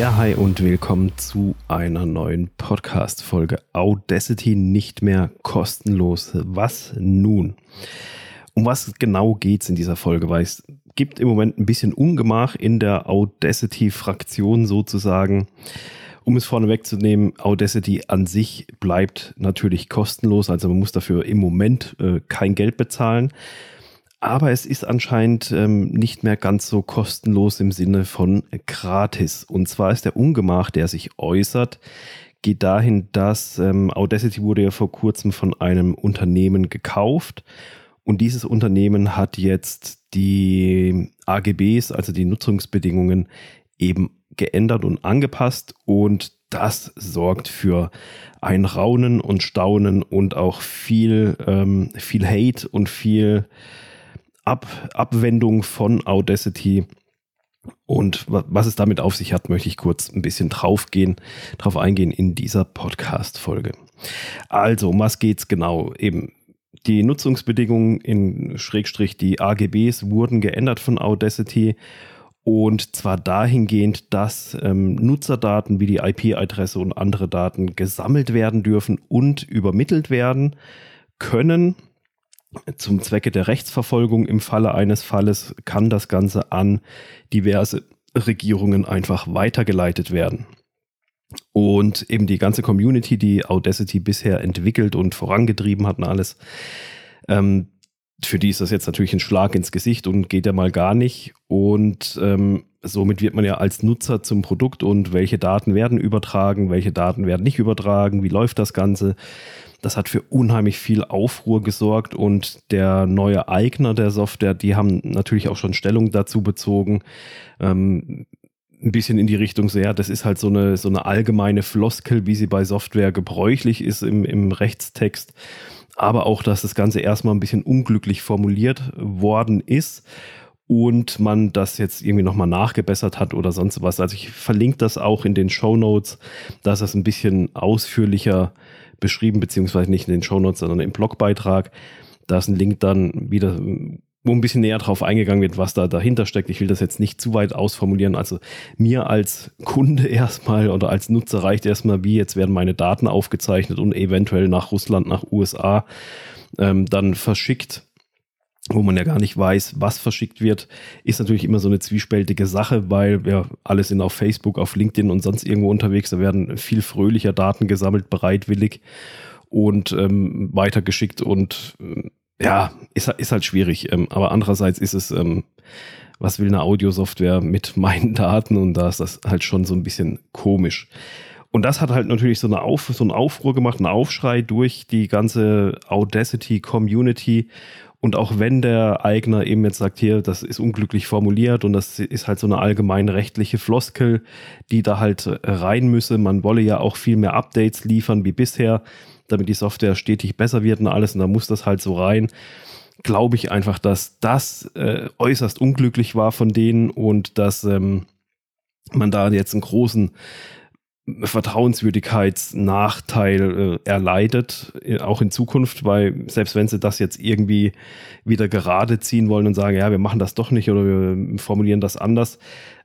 Ja, hi und willkommen zu einer neuen Podcast-Folge. Audacity nicht mehr kostenlos. Was nun? Um was genau geht es in dieser Folge? Weil es gibt im Moment ein bisschen Ungemach in der Audacity-Fraktion sozusagen. Um es vorneweg zu nehmen, Audacity an sich bleibt natürlich kostenlos, also man muss dafür im Moment äh, kein Geld bezahlen. Aber es ist anscheinend ähm, nicht mehr ganz so kostenlos im Sinne von gratis. Und zwar ist der Ungemach, der sich äußert, geht dahin, dass ähm, Audacity wurde ja vor kurzem von einem Unternehmen gekauft. Und dieses Unternehmen hat jetzt die AGBs, also die Nutzungsbedingungen, eben geändert und angepasst. Und das sorgt für ein Raunen und Staunen und auch viel, ähm, viel Hate und viel Ab Abwendung von Audacity. Und was es damit auf sich hat, möchte ich kurz ein bisschen draufgehen, drauf eingehen in dieser Podcast-Folge. Also, um was geht's genau? Eben, die Nutzungsbedingungen in Schrägstrich die AGBs wurden geändert von Audacity und zwar dahingehend, dass ähm, Nutzerdaten wie die IP-Adresse und andere Daten gesammelt werden dürfen und übermittelt werden können. Zum Zwecke der Rechtsverfolgung im Falle eines Falles kann das Ganze an diverse Regierungen einfach weitergeleitet werden. Und eben die ganze Community, die Audacity bisher entwickelt und vorangetrieben hat und alles, ähm, für die ist das jetzt natürlich ein Schlag ins Gesicht und geht ja mal gar nicht. Und ähm, somit wird man ja als Nutzer zum Produkt und welche Daten werden übertragen, welche Daten werden nicht übertragen, wie läuft das Ganze. Das hat für unheimlich viel Aufruhr gesorgt und der neue Eigner der Software, die haben natürlich auch schon Stellung dazu bezogen. Ähm, ein bisschen in die Richtung so, das ist halt so eine, so eine allgemeine Floskel, wie sie bei Software gebräuchlich ist im, im Rechtstext. Aber auch, dass das Ganze erstmal ein bisschen unglücklich formuliert worden ist und man das jetzt irgendwie nochmal nachgebessert hat oder sonst was. Also ich verlinke das auch in den Show Notes, dass das ein bisschen ausführlicher beschrieben, beziehungsweise nicht in den Shownotes, sondern im Blogbeitrag. Da ist ein Link dann wieder, wo ein bisschen näher drauf eingegangen wird, was da dahinter steckt. Ich will das jetzt nicht zu weit ausformulieren. Also mir als Kunde erstmal oder als Nutzer reicht erstmal, wie jetzt werden meine Daten aufgezeichnet und eventuell nach Russland, nach USA ähm, dann verschickt wo man ja gar nicht weiß, was verschickt wird, ist natürlich immer so eine zwiespältige Sache, weil wir alle sind auf Facebook, auf LinkedIn und sonst irgendwo unterwegs. Da werden viel fröhlicher Daten gesammelt, bereitwillig und ähm, weitergeschickt und äh, ja, ist, ist halt schwierig. Ähm, aber andererseits ist es, ähm, was will eine Audiosoftware mit meinen Daten und da ist das halt schon so ein bisschen komisch. Und das hat halt natürlich so, eine Auf, so einen Aufruhr gemacht, einen Aufschrei durch die ganze Audacity-Community und auch wenn der Eigner eben jetzt sagt, hier, das ist unglücklich formuliert und das ist halt so eine allgemein rechtliche Floskel, die da halt rein müsse. Man wolle ja auch viel mehr Updates liefern wie bisher, damit die Software stetig besser wird und alles. Und da muss das halt so rein. Glaube ich einfach, dass das äh, äußerst unglücklich war von denen und dass ähm, man da jetzt einen großen Vertrauenswürdigkeitsnachteil äh, erleidet, äh, auch in Zukunft, weil selbst wenn sie das jetzt irgendwie wieder gerade ziehen wollen und sagen, ja, wir machen das doch nicht oder wir formulieren das anders,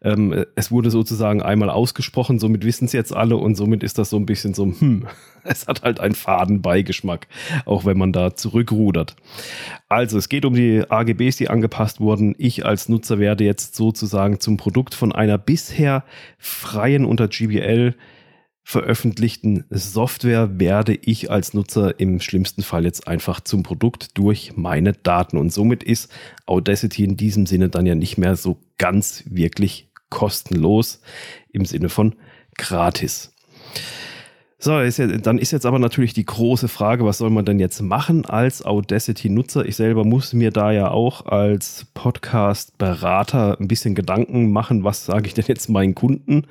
ähm, es wurde sozusagen einmal ausgesprochen, somit wissen es jetzt alle und somit ist das so ein bisschen so, hm, es hat halt einen faden Beigeschmack, auch wenn man da zurückrudert. Also, es geht um die AGBs, die angepasst wurden. Ich als Nutzer werde jetzt sozusagen zum Produkt von einer bisher freien unter GBL veröffentlichten Software werde ich als Nutzer im schlimmsten Fall jetzt einfach zum Produkt durch meine Daten. Und somit ist Audacity in diesem Sinne dann ja nicht mehr so ganz wirklich kostenlos im Sinne von gratis. So, ist ja, dann ist jetzt aber natürlich die große Frage, was soll man denn jetzt machen als Audacity-Nutzer? Ich selber muss mir da ja auch als Podcast-Berater ein bisschen Gedanken machen, was sage ich denn jetzt meinen Kunden?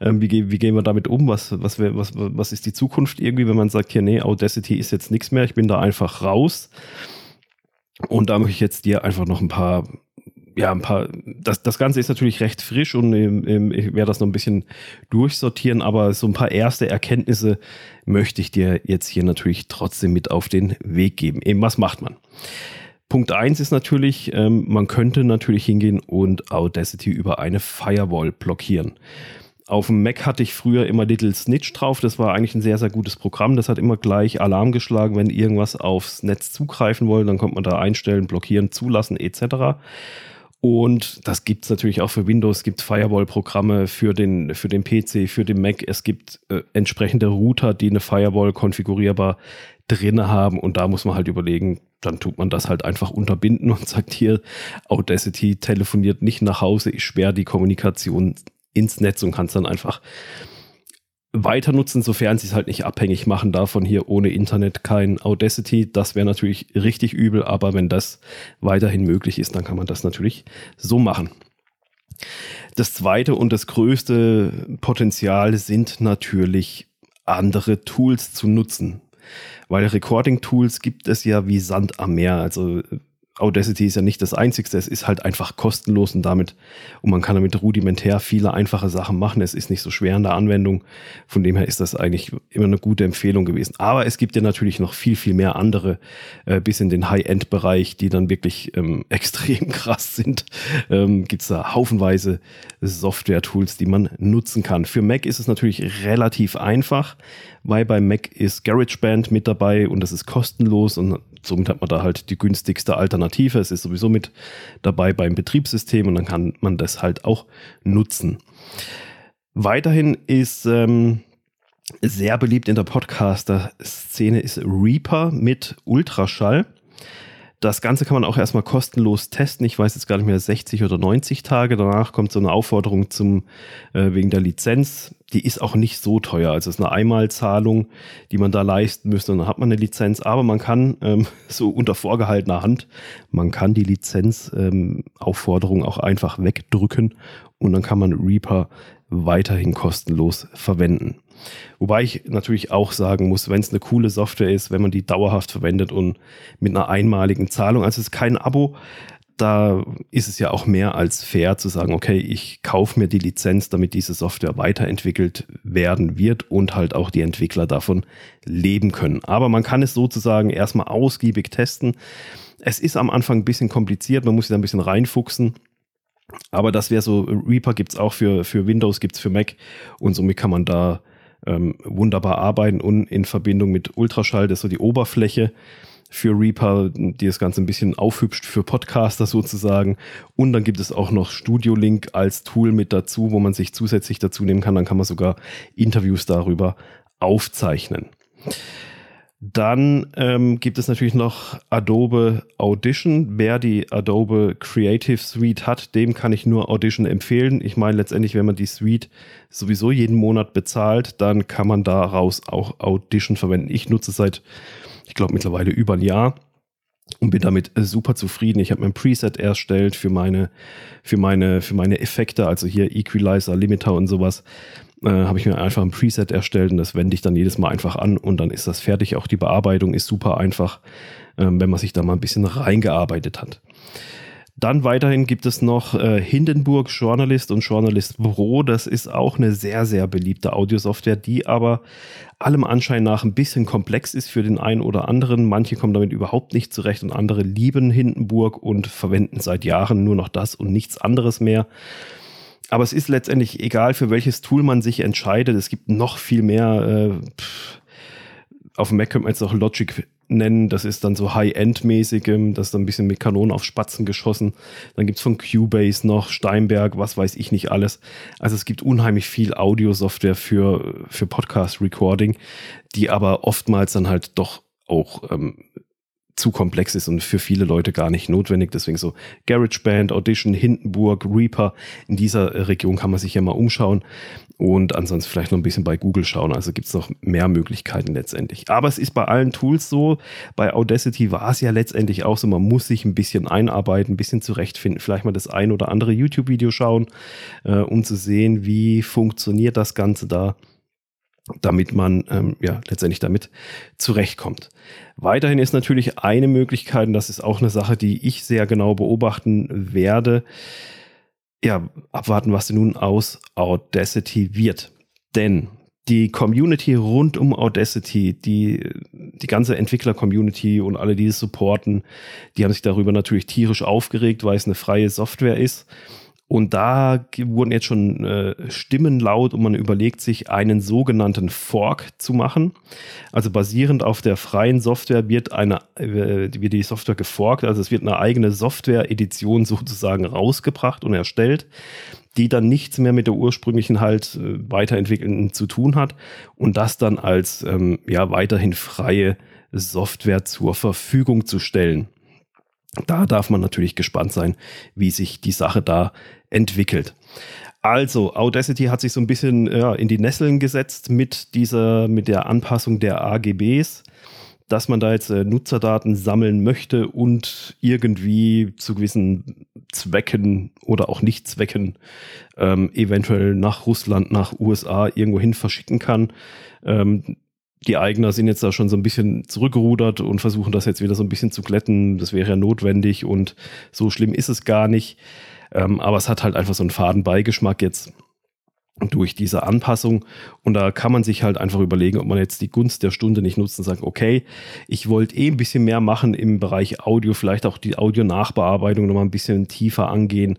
Ähm, wie, wie, gehen wir damit um? Was, was, was, was ist die Zukunft irgendwie, wenn man sagt, hier, nee, Audacity ist jetzt nichts mehr, ich bin da einfach raus. Und da möchte ich jetzt dir einfach noch ein paar ja, ein paar, das, das Ganze ist natürlich recht frisch und ähm, ähm, ich werde das noch ein bisschen durchsortieren, aber so ein paar erste Erkenntnisse möchte ich dir jetzt hier natürlich trotzdem mit auf den Weg geben. Eben, was macht man? Punkt eins ist natürlich, ähm, man könnte natürlich hingehen und Audacity über eine Firewall blockieren. auf dem Mac hatte ich früher immer Little Snitch drauf. Das war eigentlich ein sehr, sehr gutes Programm. Das hat immer gleich Alarm geschlagen, wenn irgendwas aufs Netz zugreifen wollte. Dann konnte man da einstellen, blockieren, zulassen etc. Und das gibt es natürlich auch für Windows. Es gibt Firewall-Programme für den, für den PC, für den Mac. Es gibt äh, entsprechende Router, die eine Firewall konfigurierbar drinne haben. Und da muss man halt überlegen, dann tut man das halt einfach unterbinden und sagt hier, Audacity telefoniert nicht nach Hause, ich sperre die Kommunikation ins Netz und kann es dann einfach weiter nutzen, sofern sie es halt nicht abhängig machen davon hier ohne Internet kein Audacity. Das wäre natürlich richtig übel, aber wenn das weiterhin möglich ist, dann kann man das natürlich so machen. Das zweite und das größte Potenzial sind natürlich andere Tools zu nutzen. Weil Recording-Tools gibt es ja wie Sand am Meer. Also Audacity ist ja nicht das einzigste, es ist halt einfach kostenlos und damit, und man kann damit rudimentär viele einfache Sachen machen. Es ist nicht so schwer in der Anwendung. Von dem her ist das eigentlich immer eine gute Empfehlung gewesen. Aber es gibt ja natürlich noch viel, viel mehr andere, äh, bis in den High-End-Bereich, die dann wirklich ähm, extrem krass sind. Ähm, gibt es da haufenweise Software-Tools, die man nutzen kann. Für Mac ist es natürlich relativ einfach, weil bei Mac ist GarageBand mit dabei und das ist kostenlos und somit hat man da halt die günstigste Alternative. Es ist sowieso mit dabei beim Betriebssystem und dann kann man das halt auch nutzen. Weiterhin ist ähm, sehr beliebt in der Podcaster-Szene ist Reaper mit Ultraschall. Das Ganze kann man auch erstmal kostenlos testen. Ich weiß jetzt gar nicht mehr, 60 oder 90 Tage. Danach kommt so eine Aufforderung zum, äh, wegen der Lizenz. Die ist auch nicht so teuer. Also es ist eine Einmalzahlung, die man da leisten müsste. Und dann hat man eine Lizenz. Aber man kann, ähm, so unter vorgehaltener Hand, man kann die Lizenzaufforderung ähm, auch einfach wegdrücken. Und dann kann man Reaper weiterhin kostenlos verwenden. Wobei ich natürlich auch sagen muss, wenn es eine coole Software ist, wenn man die dauerhaft verwendet und mit einer einmaligen Zahlung, also es ist kein Abo, da ist es ja auch mehr als fair zu sagen, okay, ich kaufe mir die Lizenz, damit diese Software weiterentwickelt werden wird und halt auch die Entwickler davon leben können. Aber man kann es sozusagen erstmal ausgiebig testen. Es ist am Anfang ein bisschen kompliziert, man muss sich da ein bisschen reinfuchsen. Aber das wäre so, Reaper gibt es auch für, für Windows, gibt es für Mac und somit kann man da ähm, wunderbar arbeiten und in Verbindung mit Ultraschall, das ist so die Oberfläche für Reaper, die das Ganze ein bisschen aufhübscht für Podcaster sozusagen. Und dann gibt es auch noch Studio Link als Tool mit dazu, wo man sich zusätzlich dazu nehmen kann. Dann kann man sogar Interviews darüber aufzeichnen. Dann ähm, gibt es natürlich noch Adobe Audition. Wer die Adobe Creative Suite hat, dem kann ich nur Audition empfehlen. Ich meine, letztendlich, wenn man die Suite sowieso jeden Monat bezahlt, dann kann man daraus auch Audition verwenden. Ich nutze seit, ich glaube, mittlerweile über ein Jahr und bin damit super zufrieden. Ich habe mir ein Preset erstellt für meine, für meine, für meine Effekte, also hier Equalizer, Limiter und sowas äh, habe ich mir einfach ein Preset erstellt und das wende ich dann jedes Mal einfach an und dann ist das fertig. Auch die Bearbeitung ist super einfach, ähm, wenn man sich da mal ein bisschen reingearbeitet hat. Dann weiterhin gibt es noch äh, Hindenburg Journalist und Journalist Pro. Das ist auch eine sehr, sehr beliebte Audiosoftware, die aber allem Anschein nach ein bisschen komplex ist für den einen oder anderen. Manche kommen damit überhaupt nicht zurecht und andere lieben Hindenburg und verwenden seit Jahren nur noch das und nichts anderes mehr. Aber es ist letztendlich egal, für welches Tool man sich entscheidet. Es gibt noch viel mehr. Äh, auf dem Mac könnte man jetzt auch Logic nennen. Das ist dann so High-End-mäßig. Das ist dann ein bisschen mit Kanonen auf Spatzen geschossen. Dann gibt es von Cubase noch Steinberg, was weiß ich nicht alles. Also es gibt unheimlich viel Audio-Software für, für Podcast-Recording, die aber oftmals dann halt doch auch ähm, zu komplex ist und für viele Leute gar nicht notwendig. Deswegen so GarageBand, Audition, Hindenburg, Reaper. In dieser Region kann man sich ja mal umschauen und ansonsten vielleicht noch ein bisschen bei Google schauen. Also gibt es noch mehr Möglichkeiten letztendlich. Aber es ist bei allen Tools so. Bei Audacity war es ja letztendlich auch so, man muss sich ein bisschen einarbeiten, ein bisschen zurechtfinden, vielleicht mal das ein oder andere YouTube-Video schauen, äh, um zu sehen, wie funktioniert das Ganze da damit man ähm, ja letztendlich damit zurechtkommt. Weiterhin ist natürlich eine Möglichkeit, und das ist auch eine Sache, die ich sehr genau beobachten werde, ja, abwarten, was denn nun aus Audacity wird. Denn die Community rund um Audacity, die, die ganze Entwickler-Community und alle, die es supporten, die haben sich darüber natürlich tierisch aufgeregt, weil es eine freie Software ist Und da wurden jetzt schon äh, Stimmen laut und man überlegt sich, einen sogenannten Fork zu machen. Also basierend auf der freien Software wird eine, äh, wird die Software geforkt. Also es wird eine eigene Software-Edition sozusagen rausgebracht und erstellt, die dann nichts mehr mit der ursprünglichen halt äh, weiterentwickelnden zu tun hat und das dann als ähm, ja weiterhin freie Software zur Verfügung zu stellen. Da darf man natürlich gespannt sein, wie sich die Sache da entwickelt. Also, Audacity hat sich so ein bisschen ja, in die Nesseln gesetzt mit dieser, mit der Anpassung der AGBs, dass man da jetzt äh, Nutzerdaten sammeln möchte und irgendwie zu gewissen Zwecken oder auch Nicht-Zwecken ähm, eventuell nach Russland, nach USA irgendwo hin verschicken kann. Ähm, die Eigner sind jetzt da schon so ein bisschen zurückgerudert und versuchen das jetzt wieder so ein bisschen zu glätten. Das wäre ja notwendig und so schlimm ist es gar nicht. Ähm, aber es hat halt einfach so einen faden Beigeschmack jetzt durch diese Anpassung. Und da kann man sich halt einfach überlegen, ob man jetzt die Gunst der Stunde nicht nutzt und sagt, okay, ich wollte eh ein bisschen mehr machen im Bereich Audio, vielleicht auch die Audio-Nachbearbeitung nochmal ein bisschen tiefer angehen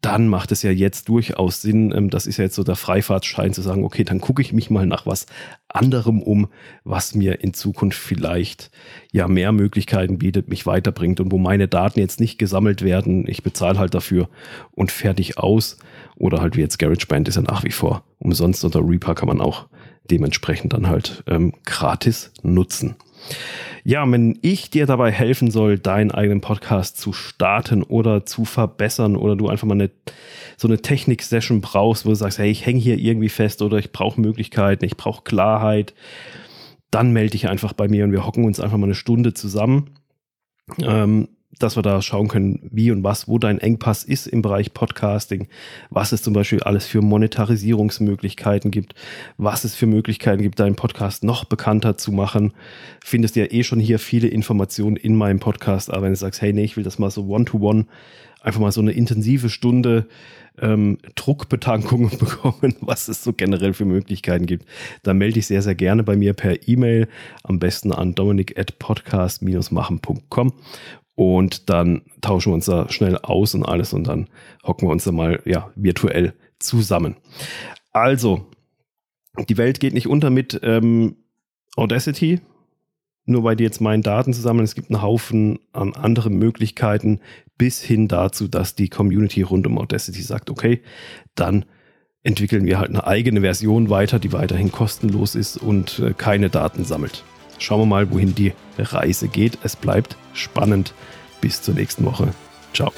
dann macht es ja jetzt durchaus Sinn, ähm, das ist ja jetzt so der Freifahrtschein zu sagen, okay, dann gucke ich mich mal nach was anderem um, was mir in Zukunft vielleicht ja mehr Möglichkeiten bietet, mich weiterbringt und wo meine Daten jetzt nicht gesammelt werden. Ich bezahle halt dafür und fertig aus. Oder halt wie jetzt GarageBand ist ja nach wie vor umsonst oder Reaper kann man auch dementsprechend dann halt ähm, gratis nutzen. Ja, wenn ich dir dabei helfen soll, deinen eigenen Podcast zu starten oder zu verbessern oder du einfach mal eine, so eine Technik-Session brauchst, wo du sagst, hey, ich hänge hier irgendwie fest oder ich brauche Möglichkeiten, ich brauche Klarheit, dann melde dich einfach bei mir und wir hocken uns einfach mal eine Stunde zusammen. Ähm, dass wir da schauen können, wie und was, wo dein Engpass ist im Bereich Podcasting, was es zum Beispiel alles für Monetarisierungsmöglichkeiten gibt, was es für Möglichkeiten gibt, deinen Podcast noch bekannter zu machen. Findest ja eh schon hier viele Informationen in meinem Podcast, aber wenn du sagst, hey, nee, ich will das mal so one-to-one, -one, einfach mal so eine intensive Stunde ähm, Druckbetankung bekommen, was es so generell für Möglichkeiten gibt, dann melde dich sehr, sehr gerne bei mir per E-Mail, am besten an dominik at podcast-machen.com und dann tauschen wir uns da schnell aus und alles und dann hocken wir uns da mal ja, virtuell zusammen. Also, die Welt geht nicht unter mit ähm, Audacity, nur weil die jetzt meinen Daten zusammen. Es gibt einen Haufen an anderen Möglichkeiten, bis hin dazu, dass die Community rund um Audacity sagt, okay, dann entwickeln wir halt eine eigene Version weiter, die weiterhin kostenlos ist und äh, keine Daten sammelt. Schauen wir mal, wohin die Reise geht. Es bleibt spannend. Bis zur nächsten Woche. Ciao.